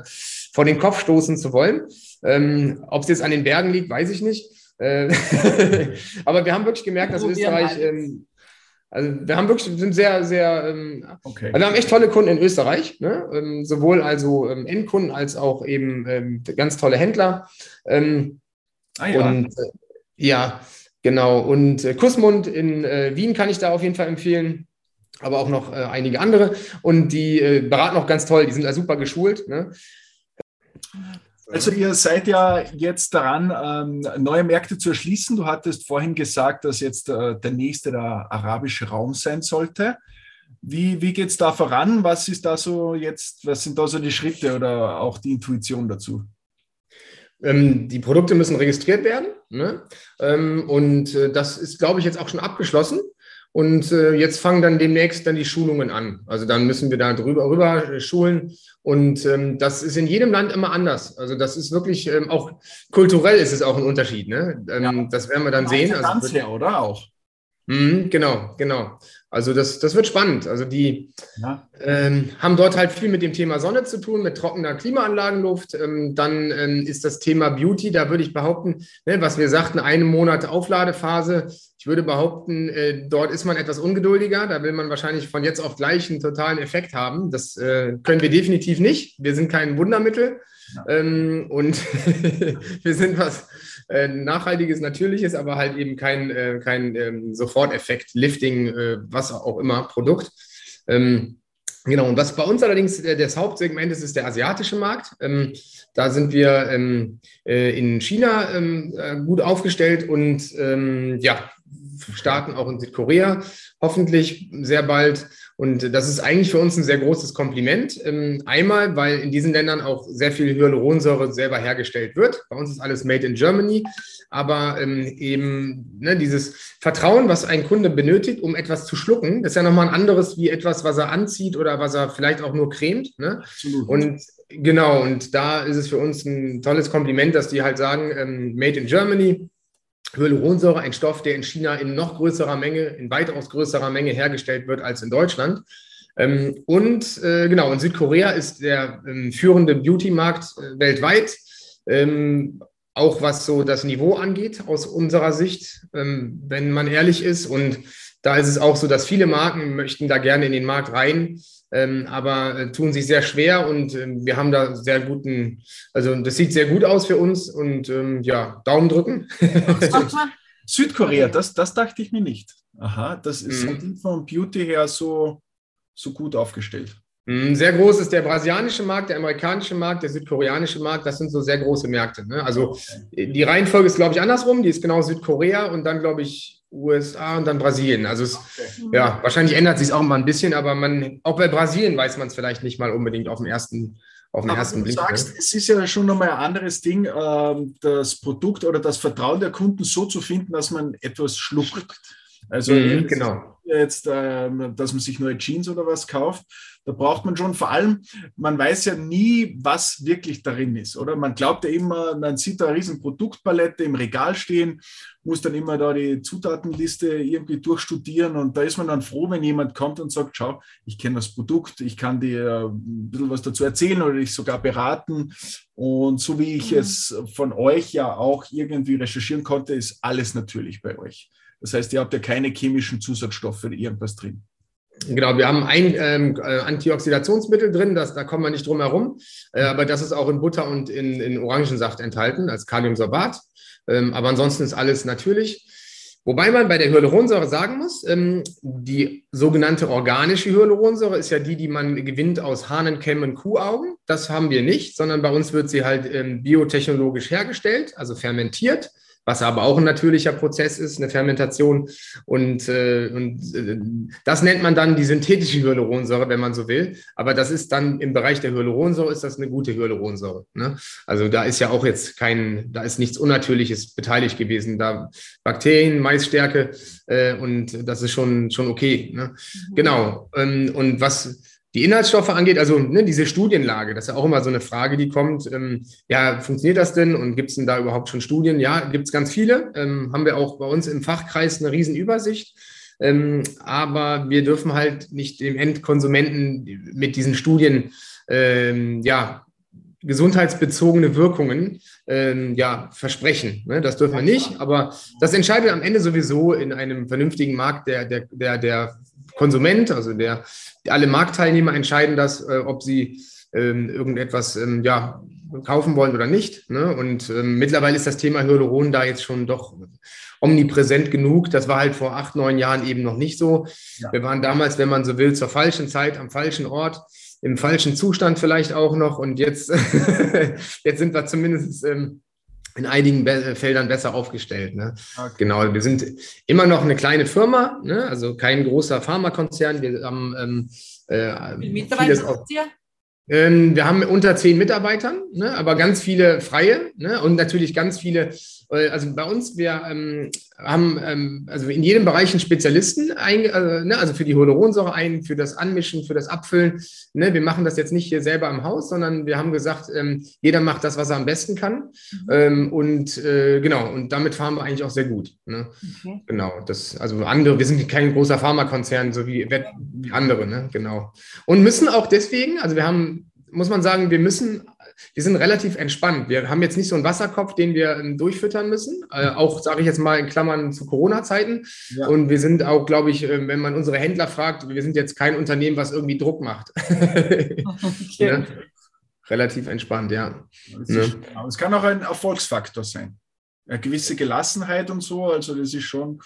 vor den Kopf stoßen zu wollen. Ähm, Ob es jetzt an den Bergen liegt, weiß ich nicht. Aber wir haben wirklich gemerkt, dass Österreich ähm, also wir haben wirklich, sind sehr, sehr, ähm, okay. also wir haben echt tolle Kunden in Österreich, ne? ähm, sowohl also ähm, Endkunden als auch eben ähm, ganz tolle Händler. Ähm, ah, ja. Und äh, ja, genau. Und äh, Kussmund in äh, Wien kann ich da auf jeden Fall empfehlen, aber auch noch äh, einige andere. Und die äh, beraten auch ganz toll, die sind da super geschult. Ne? Also ihr seid ja jetzt daran, ähm, neue Märkte zu erschließen. Du hattest vorhin gesagt, dass jetzt äh, der nächste der arabische Raum sein sollte. Wie, wie geht es da voran? Was ist da so jetzt, was sind da so die Schritte oder auch die Intuition dazu? Ähm, die Produkte müssen registriert werden. Ne? Ähm, und äh, das ist, glaube ich, jetzt auch schon abgeschlossen. Und äh, jetzt fangen dann demnächst dann die Schulungen an. Also dann müssen wir da drüber rüber schulen. Und ähm, das ist in jedem Land immer anders. Also das ist wirklich ähm, auch kulturell ist es auch ein Unterschied. Ne? Ähm, ja. Das werden wir dann sehen. Also, her, oder auch? Mh, genau, genau. Also das, das wird spannend. Also die ja. ähm, haben dort halt viel mit dem Thema Sonne zu tun, mit trockener Klimaanlagenluft. Ähm, dann ähm, ist das Thema Beauty, da würde ich behaupten, ne, was wir sagten, einen Monat Aufladephase. Ich würde behaupten, äh, dort ist man etwas ungeduldiger. Da will man wahrscheinlich von jetzt auf gleich einen totalen Effekt haben. Das äh, können wir definitiv nicht. Wir sind kein Wundermittel. Ähm, und wir sind was äh, nachhaltiges, natürliches, aber halt eben kein, äh, kein ähm, Soforteffekt, Lifting, äh, was auch immer, Produkt. Ähm, Genau, und was bei uns allerdings äh, das Hauptsegment ist, ist der asiatische Markt. Ähm, da sind wir ähm, äh, in China ähm, äh, gut aufgestellt und ähm, ja, starten auch in Südkorea hoffentlich sehr bald. Und das ist eigentlich für uns ein sehr großes Kompliment. Ähm, einmal, weil in diesen Ländern auch sehr viel Hyaluronsäure selber hergestellt wird. Bei uns ist alles made in Germany. Aber ähm, eben ne, dieses Vertrauen, was ein Kunde benötigt, um etwas zu schlucken, ist ja nochmal ein anderes wie etwas, was er anzieht oder was er vielleicht auch nur cremt. Ne? Und genau, und da ist es für uns ein tolles Kompliment, dass die halt sagen, ähm, made in Germany, Hyaluronsäure, ein Stoff, der in China in noch größerer Menge, in weitaus größerer Menge hergestellt wird als in Deutschland. Ähm, und äh, genau, in Südkorea ist der ähm, führende Beauty-Markt äh, weltweit, ähm, auch was so das Niveau angeht, aus unserer Sicht, ähm, wenn man ehrlich ist. Und da ist es auch so, dass viele Marken möchten da gerne in den Markt rein ähm, aber äh, tun sich sehr schwer und äh, wir haben da sehr guten, also das sieht sehr gut aus für uns und ähm, ja, Daumen drücken. Südkorea, das, das dachte ich mir nicht. Aha, das ist mhm. vom Beauty her so, so gut aufgestellt. Mhm, sehr groß ist der brasilianische Markt, der amerikanische Markt, der südkoreanische Markt. Das sind so sehr große Märkte. Ne? Also die Reihenfolge ist, glaube ich, andersrum. Die ist genau Südkorea und dann, glaube ich, USA und dann Brasilien. Also es, okay. ja, wahrscheinlich ändert sich auch mal ein bisschen, aber man, auch bei Brasilien weiß man es vielleicht nicht mal unbedingt auf dem ersten, auf den ersten du Blick. Du sagst, ne? es ist ja schon nochmal ein anderes Ding, äh, das Produkt oder das Vertrauen der Kunden so zu finden, dass man etwas schluckt. Also mhm, genau. jetzt, äh, dass man sich neue Jeans oder was kauft, da braucht man schon vor allem, man weiß ja nie, was wirklich darin ist, oder? Man glaubt ja immer, man sieht da eine riesen Produktpalette im Regal stehen, muss dann immer da die Zutatenliste irgendwie durchstudieren und da ist man dann froh, wenn jemand kommt und sagt, schau, ich kenne das Produkt, ich kann dir ein bisschen was dazu erzählen oder dich sogar beraten. Und so wie ich mhm. es von euch ja auch irgendwie recherchieren konnte, ist alles natürlich bei euch. Das heißt, ihr habt ja keine chemischen Zusatzstoffe oder irgendwas drin. Genau, wir haben ein ähm, äh, Antioxidationsmittel drin, das, da kommen wir nicht drum herum, äh, aber das ist auch in Butter und in, in Orangensaft enthalten als Kaliumsorbat. Ähm, aber ansonsten ist alles natürlich. Wobei man bei der Hyaluronsäure sagen muss, ähm, die sogenannte organische Hyaluronsäure ist ja die, die man gewinnt aus Hahnenkämmen, Kuhaugen. Das haben wir nicht, sondern bei uns wird sie halt ähm, biotechnologisch hergestellt, also fermentiert was aber auch ein natürlicher Prozess ist, eine Fermentation. Und, äh, und äh, das nennt man dann die synthetische Hyaluronsäure, wenn man so will. Aber das ist dann im Bereich der Hyaluronsäure ist das eine gute Hyaluronsäure. Ne? Also da ist ja auch jetzt kein, da ist nichts Unnatürliches beteiligt gewesen. Da Bakterien, Maisstärke äh, und das ist schon, schon okay. Ne? Mhm. Genau. Ähm, und was die Inhaltsstoffe angeht, also ne, diese Studienlage, das ist ja auch immer so eine Frage, die kommt. Ähm, ja, funktioniert das denn und gibt es denn da überhaupt schon Studien? Ja, gibt es ganz viele. Ähm, haben wir auch bei uns im Fachkreis eine Riesenübersicht. Ähm, aber wir dürfen halt nicht dem Endkonsumenten mit diesen Studien ähm, ja, gesundheitsbezogene Wirkungen ähm, ja, versprechen. Ne? Das dürfen wir nicht, aber das entscheidet am Ende sowieso in einem vernünftigen Markt der, der, der, der Konsument, also der, alle Marktteilnehmer entscheiden das, äh, ob sie ähm, irgendetwas ähm, ja, kaufen wollen oder nicht. Ne? Und ähm, mittlerweile ist das Thema Hyaluron da jetzt schon doch omnipräsent genug. Das war halt vor acht, neun Jahren eben noch nicht so. Ja. Wir waren damals, wenn man so will, zur falschen Zeit am falschen Ort, im falschen Zustand vielleicht auch noch. Und jetzt, jetzt sind wir zumindest ähm, in einigen Be Feldern besser aufgestellt. Ne? Okay. Genau, wir sind immer noch eine kleine Firma, ne? also kein großer Pharmakonzern. Wir haben ähm, äh, Wie Mitarbeiter ihr? Ähm, wir haben unter zehn Mitarbeitern, ne, aber ganz viele freie ne, und natürlich ganz viele äh, also bei uns, wir ähm, haben ähm, also in jedem Bereich einen Spezialisten, ein, äh, ne, also für die Hyaluronsäure ein, für das Anmischen, für das Abfüllen. Ne, wir machen das jetzt nicht hier selber im Haus, sondern wir haben gesagt, ähm, jeder macht das, was er am besten kann. Mhm. Ähm, und äh, genau, und damit fahren wir eigentlich auch sehr gut. Ne? Okay. Genau, das, also andere, wir sind kein großer Pharmakonzern, so wie, wie andere, ne? genau. Und müssen auch deswegen, also wir haben muss man sagen, wir müssen wir sind relativ entspannt. Wir haben jetzt nicht so einen Wasserkopf, den wir ähm, durchfüttern müssen. Äh, auch, sage ich jetzt mal in Klammern zu Corona-Zeiten. Ja. Und wir sind auch, glaube ich, äh, wenn man unsere Händler fragt, wir sind jetzt kein Unternehmen, was irgendwie Druck macht. okay. ja? Relativ entspannt, ja. Es kann auch ein Erfolgsfaktor sein. eine gewisse Gelassenheit und so. Also das ist schon.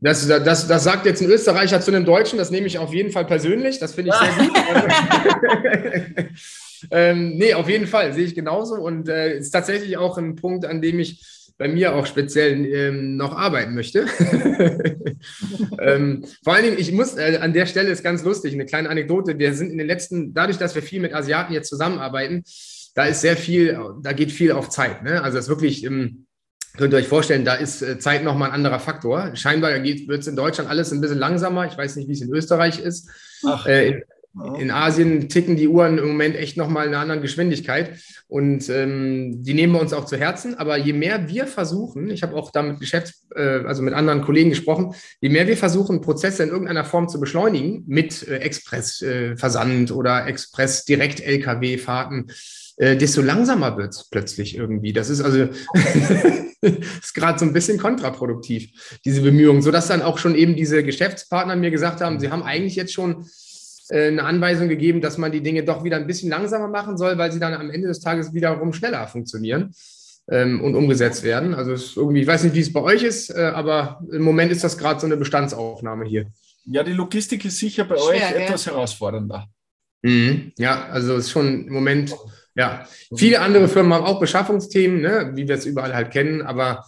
Das, das, das sagt jetzt ein Österreicher zu einem Deutschen, das nehme ich auf jeden Fall persönlich, das finde ich sehr gut. ähm, nee, auf jeden Fall, sehe ich genauso und äh, ist tatsächlich auch ein Punkt, an dem ich bei mir auch speziell ähm, noch arbeiten möchte. ähm, vor allen Dingen, ich muss, äh, an der Stelle ist ganz lustig, eine kleine Anekdote. Wir sind in den letzten, dadurch, dass wir viel mit Asiaten jetzt zusammenarbeiten, da ist sehr viel, da geht viel auf Zeit. Ne? Also es ist wirklich, ähm, könnt ihr euch vorstellen, da ist äh, Zeit nochmal ein anderer Faktor. Scheinbar wird es in Deutschland alles ein bisschen langsamer. Ich weiß nicht, wie es in Österreich ist. Ach. Äh, in, in Asien ticken die Uhren im Moment echt nochmal in einer anderen Geschwindigkeit und ähm, die nehmen wir uns auch zu Herzen. Aber je mehr wir versuchen, ich habe auch da mit Geschäfts-, äh, also mit anderen Kollegen gesprochen, je mehr wir versuchen, Prozesse in irgendeiner Form zu beschleunigen, mit äh, Express-Versand äh, oder Express-Direkt-LKW-Fahrten, äh, desto langsamer wird es plötzlich irgendwie. Das ist also gerade so ein bisschen kontraproduktiv, diese Bemühungen, sodass dann auch schon eben diese Geschäftspartner mir gesagt haben, sie haben eigentlich jetzt schon eine Anweisung gegeben, dass man die Dinge doch wieder ein bisschen langsamer machen soll, weil sie dann am Ende des Tages wiederum schneller funktionieren ähm, und umgesetzt werden. Also irgendwie, ich weiß nicht, wie es bei euch ist, äh, aber im Moment ist das gerade so eine Bestandsaufnahme hier. Ja, die Logistik ist sicher bei Schwer, euch etwas ja. herausfordernder. Mhm. Ja, also es ist schon im Moment, ja, viele andere Firmen haben auch Beschaffungsthemen, ne, wie wir es überall halt kennen, aber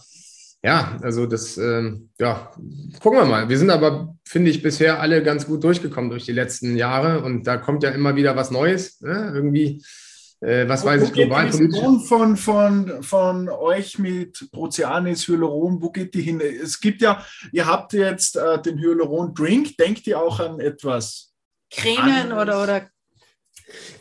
ja, also das, ähm, ja, gucken wir mal. Wir sind aber, finde ich, bisher alle ganz gut durchgekommen durch die letzten Jahre und da kommt ja immer wieder was Neues. Ne? Irgendwie, äh, was weiß ich, global politisch. Von, von, von euch mit Proceanis, Hyaluron, wo geht die hin? Es gibt ja, ihr habt jetzt äh, den Hyaluron-Drink, denkt ihr auch an etwas? Cremen oder, oder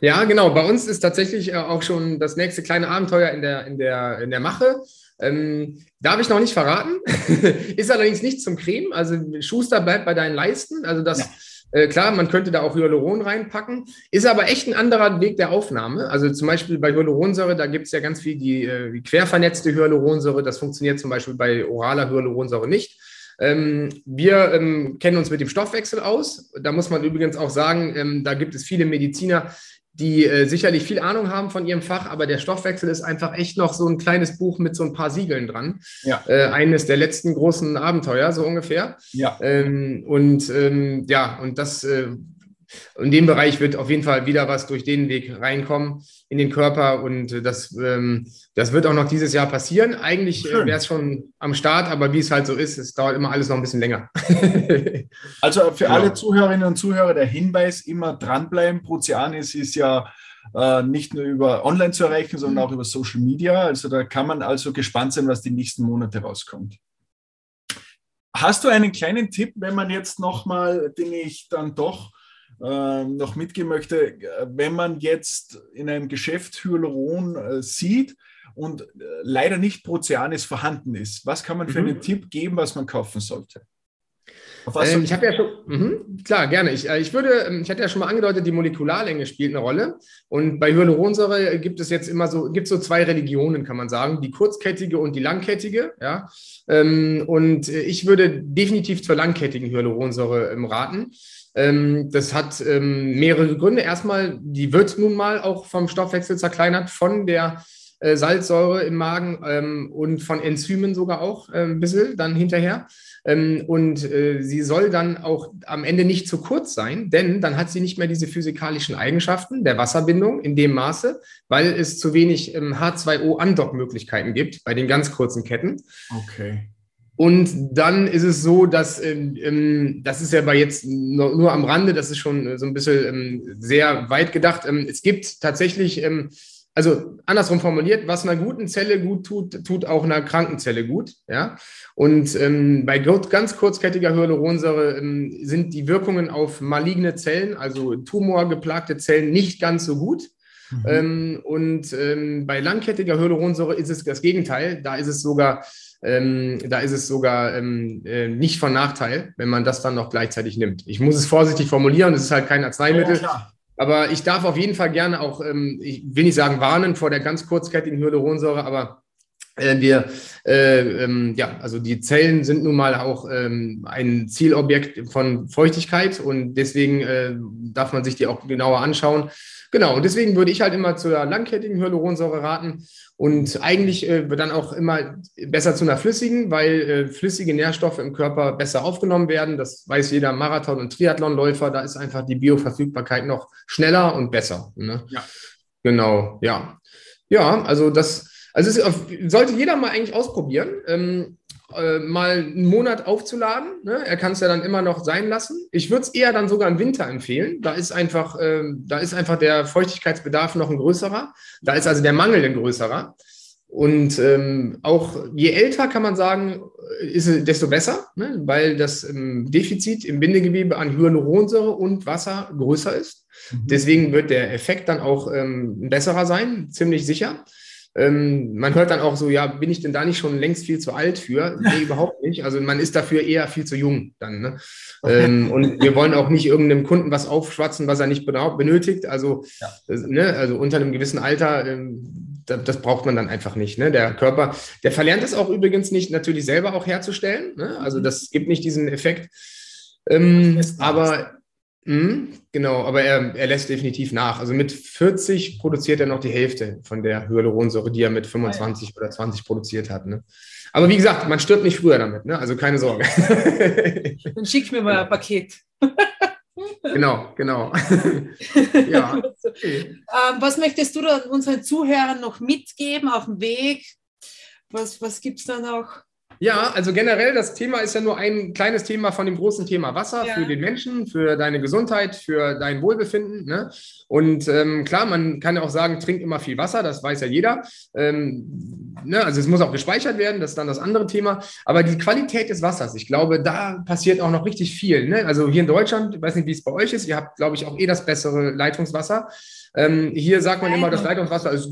ja, genau. Bei uns ist tatsächlich äh, auch schon das nächste kleine Abenteuer in der, in der, in der Mache. Ähm, darf ich noch nicht verraten. ist allerdings nicht zum Creme. Also Schuster bleibt bei deinen Leisten. Also das, ja. äh, klar, man könnte da auch Hyaluron reinpacken. Ist aber echt ein anderer Weg der Aufnahme. Also zum Beispiel bei Hyaluronsäure, da gibt es ja ganz viel die, äh, die quervernetzte Hyaluronsäure. Das funktioniert zum Beispiel bei oraler Hyaluronsäure nicht. Ähm, wir ähm, kennen uns mit dem Stoffwechsel aus. Da muss man übrigens auch sagen, ähm, da gibt es viele Mediziner, die äh, sicherlich viel Ahnung haben von ihrem Fach, aber der Stoffwechsel ist einfach echt noch so ein kleines Buch mit so ein paar Siegeln dran. Ja. Äh, eines der letzten großen Abenteuer, so ungefähr. Ja. Ähm, und ähm, ja, und das äh, in dem Bereich wird auf jeden Fall wieder was durch den Weg reinkommen in den Körper und das, ähm, das wird auch noch dieses Jahr passieren. Eigentlich äh, wäre es schon am Start, aber wie es halt so ist, es dauert immer alles noch ein bisschen länger. also für genau. alle Zuhörerinnen und Zuhörer der Hinweis, immer dranbleiben. Prozianis ist ja äh, nicht nur über online zu erreichen, sondern auch über Social Media. Also da kann man also gespannt sein, was die nächsten Monate rauskommt. Hast du einen kleinen Tipp, wenn man jetzt nochmal, den ich dann doch äh, noch mitgeben möchte, wenn man jetzt in einem Geschäft Hyaluron äh, sieht und äh, leider nicht Proceanis vorhanden ist, was kann man für mhm. einen Tipp geben, was man kaufen sollte? Ähm, ich habe ja schon, mh, klar, gerne. Ich, äh, ich würde, ähm, ich hatte ja schon mal angedeutet, die Molekularlänge spielt eine Rolle. Und bei Hyaluronsäure gibt es jetzt immer so, gibt so zwei Religionen, kann man sagen, die kurzkettige und die langkettige. Ja? Ähm, und äh, ich würde definitiv zur langkettigen Hyaluronsäure ähm, raten. Ähm, das hat ähm, mehrere Gründe. Erstmal, die wird nun mal auch vom Stoffwechsel zerkleinert, von der äh, Salzsäure im Magen ähm, und von Enzymen sogar auch äh, ein bisschen dann hinterher. Und äh, sie soll dann auch am Ende nicht zu kurz sein, denn dann hat sie nicht mehr diese physikalischen Eigenschaften der Wasserbindung in dem Maße, weil es zu wenig ähm, H2O-Andockmöglichkeiten gibt bei den ganz kurzen Ketten. Okay. Und dann ist es so, dass ähm, ähm, das ist ja bei jetzt nur, nur, am Rande, das ist schon äh, so ein bisschen ähm, sehr weit gedacht. Ähm, es gibt tatsächlich, ähm, also andersrum formuliert, was einer guten Zelle gut tut, tut auch einer kranken Zelle gut. Ja? Und ähm, bei ganz kurzkettiger Hyaluronsäure sind die Wirkungen auf maligne Zellen, also tumorgeplagte Zellen, nicht ganz so gut. Mhm. und bei langkettiger Hyaluronsäure ist es das Gegenteil. Da ist es sogar ähm, da ist es sogar ähm, äh, nicht von Nachteil, wenn man das dann noch gleichzeitig nimmt. Ich muss es vorsichtig formulieren, es ist halt kein Arzneimittel. Ja, aber ich darf auf jeden Fall gerne auch, ähm, ich will nicht sagen warnen vor der ganz kurzkettigen Hyaluronsäure, aber äh, wir, äh, ähm, ja, also die Zellen sind nun mal auch ähm, ein Zielobjekt von Feuchtigkeit und deswegen äh, darf man sich die auch genauer anschauen. Genau, und deswegen würde ich halt immer zur langkettigen Hyaluronsäure raten und eigentlich äh, dann auch immer besser zu einer flüssigen, weil äh, flüssige Nährstoffe im Körper besser aufgenommen werden. Das weiß jeder Marathon- und Triathlonläufer. Da ist einfach die Bioverfügbarkeit noch schneller und besser. Ne? Ja. Genau, ja. Ja, also das, also es sollte jeder mal eigentlich ausprobieren. Ähm, äh, mal einen Monat aufzuladen. Ne? Er kann es ja dann immer noch sein lassen. Ich würde es eher dann sogar im Winter empfehlen. Da ist einfach, äh, da ist einfach der Feuchtigkeitsbedarf noch ein größerer. Da ist also der Mangel ein größerer. Und ähm, auch je älter kann man sagen, ist es desto besser, ne? weil das ähm, Defizit im Bindegewebe an Hyaluronsäure und Wasser größer ist. Mhm. Deswegen wird der Effekt dann auch ähm, besserer sein, ziemlich sicher. Ähm, man hört dann auch so, ja, bin ich denn da nicht schon längst viel zu alt für? Nee, überhaupt nicht. Also man ist dafür eher viel zu jung dann. Ne? Ähm, und wir wollen auch nicht irgendeinem Kunden was aufschwatzen, was er nicht benötigt. Also, ja. ne, also unter einem gewissen Alter, ähm, das, das, braucht man dann einfach nicht. Ne? Der Körper, der verlernt es auch übrigens nicht, natürlich selber auch herzustellen. Ne? Also mhm. das gibt nicht diesen Effekt. Ähm, aber Mhm, genau, aber er, er lässt definitiv nach. Also mit 40 produziert er noch die Hälfte von der Hyaluronsäure, die er mit 25 ah, ja. oder 20 produziert hat. Ne? Aber wie gesagt, man stirbt nicht früher damit, ne? also keine Sorge. Dann schick mir mal ein Paket. genau, genau. ja. Okay. Ähm, was möchtest du unseren Zuhörern noch mitgeben auf dem Weg? Was, was gibt es da noch? Ja, also generell, das Thema ist ja nur ein kleines Thema von dem großen Thema Wasser ja. für den Menschen, für deine Gesundheit, für dein Wohlbefinden. Ne? Und ähm, klar, man kann ja auch sagen, trink immer viel Wasser, das weiß ja jeder. Ähm, ne? Also es muss auch gespeichert werden, das ist dann das andere Thema. Aber die Qualität des Wassers, ich glaube, da passiert auch noch richtig viel. Ne? Also hier in Deutschland, ich weiß nicht, wie es bei euch ist, ihr habt, glaube ich, auch eh das bessere Leitungswasser. Ähm, hier sagt man immer, das Leitungswasser ist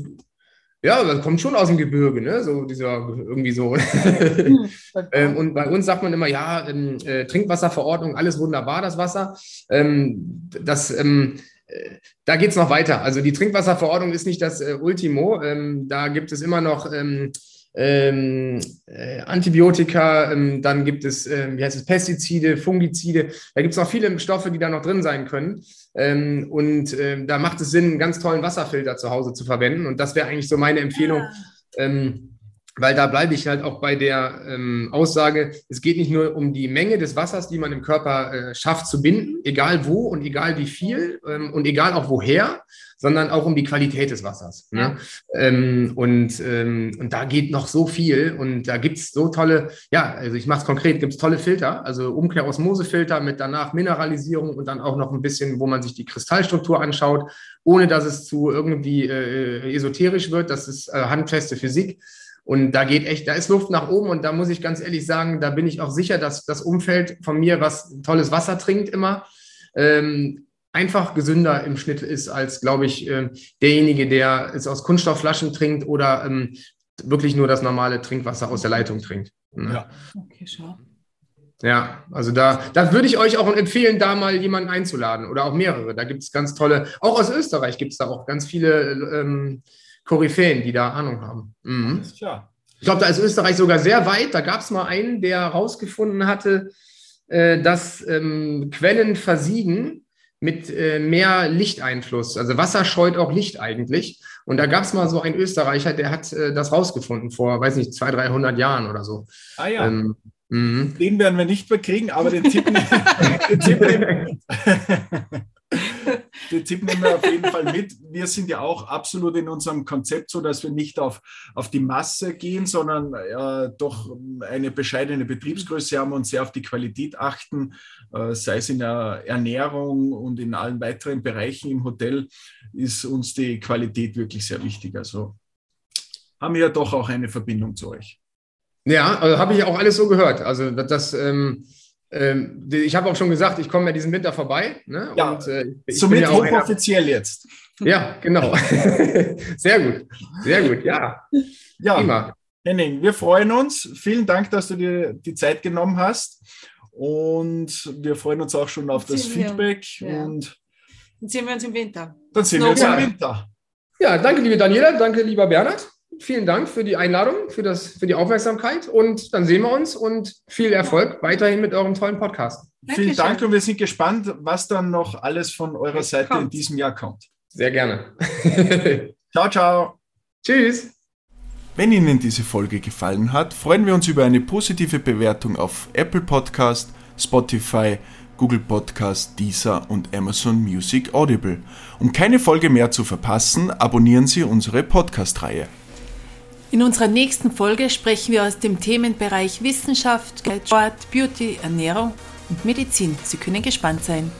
ja, das kommt schon aus dem Gebirge, ne? So dieser irgendwie so. Hm, ähm, und bei uns sagt man immer, ja, ähm, äh, Trinkwasserverordnung, alles wunderbar, das Wasser. Ähm, das, ähm, äh, da geht es noch weiter. Also die Trinkwasserverordnung ist nicht das äh, Ultimo. Ähm, da gibt es immer noch ähm, ähm, äh, Antibiotika, ähm, dann gibt es, ähm, wie heißt es, Pestizide, Fungizide. Da gibt es noch viele Stoffe, die da noch drin sein können. Ähm, und äh, da macht es Sinn, einen ganz tollen Wasserfilter zu Hause zu verwenden. Und das wäre eigentlich so meine Empfehlung. Ja. Ähm, weil da bleibe ich halt auch bei der ähm, Aussage, es geht nicht nur um die Menge des Wassers, die man im Körper äh, schafft zu binden, egal wo und egal wie viel ähm, und egal auch woher, sondern auch um die Qualität des Wassers. Ne? Ähm, und, ähm, und da geht noch so viel und da gibt es so tolle, ja, also ich mache es konkret, gibt es tolle Filter, also Umkehrosmosefilter mit danach Mineralisierung und dann auch noch ein bisschen, wo man sich die Kristallstruktur anschaut, ohne dass es zu irgendwie äh, esoterisch wird. Das ist äh, handfeste Physik. Und da geht echt, da ist Luft nach oben und da muss ich ganz ehrlich sagen, da bin ich auch sicher, dass das Umfeld von mir, was tolles Wasser trinkt immer, ähm, einfach gesünder im Schnitt ist als, glaube ich, äh, derjenige, der es aus Kunststoffflaschen trinkt oder ähm, wirklich nur das normale Trinkwasser aus der Leitung trinkt. Ne? Ja. Okay, schau. Ja, also da, da würde ich euch auch empfehlen, da mal jemanden einzuladen oder auch mehrere. Da gibt es ganz tolle, auch aus Österreich gibt es da auch ganz viele ähm, Koryphäen, die da Ahnung haben. Mhm. klar. Ich glaube, da ist Österreich sogar sehr weit. Da gab es mal einen, der herausgefunden hatte, äh, dass ähm, Quellen versiegen mit äh, mehr Lichteinfluss. Also Wasser scheut auch Licht eigentlich. Und da gab es mal so einen Österreicher, der hat äh, das rausgefunden vor, weiß nicht, 200, 300 Jahren oder so. Ah ja. Ähm, den werden wir nicht mehr kriegen, aber den Tipp, den Tipp den Tipp nehmen wir auf jeden Fall mit. Wir sind ja auch absolut in unserem Konzept so, dass wir nicht auf, auf die Masse gehen, sondern äh, doch eine bescheidene Betriebsgröße haben und sehr auf die Qualität achten, äh, sei es in der Ernährung und in allen weiteren Bereichen im Hotel, ist uns die Qualität wirklich sehr wichtig. Also haben wir ja doch auch eine Verbindung zu euch. Ja, also habe ich auch alles so gehört. Also das, ähm, ähm, ich habe auch schon gesagt, ich komme ja diesen Winter vorbei. Ne? Ja, und, äh, somit ja hochoffiziell jetzt. Ja, genau. sehr gut, sehr gut, ja. Ja, Prima. Henning, wir freuen uns. Vielen Dank, dass du dir die Zeit genommen hast. Und wir freuen uns auch schon auf das Feedback. Ja. Und dann sehen wir uns im Winter. Dann sehen wir uns im Winter. Ja, danke, liebe Daniela. Danke, lieber Bernhard vielen Dank für die Einladung, für, das, für die Aufmerksamkeit und dann sehen wir uns und viel Erfolg weiterhin mit eurem tollen Podcast. Vielen Dank und wir sind gespannt, was dann noch alles von eurer Seite kommt. in diesem Jahr kommt. Sehr gerne. ciao, ciao. Tschüss. Wenn Ihnen diese Folge gefallen hat, freuen wir uns über eine positive Bewertung auf Apple Podcast, Spotify, Google Podcast, Deezer und Amazon Music Audible. Um keine Folge mehr zu verpassen, abonnieren Sie unsere Podcast-Reihe. In unserer nächsten Folge sprechen wir aus dem Themenbereich Wissenschaft, Sport, Beauty, Ernährung und Medizin. Sie können gespannt sein.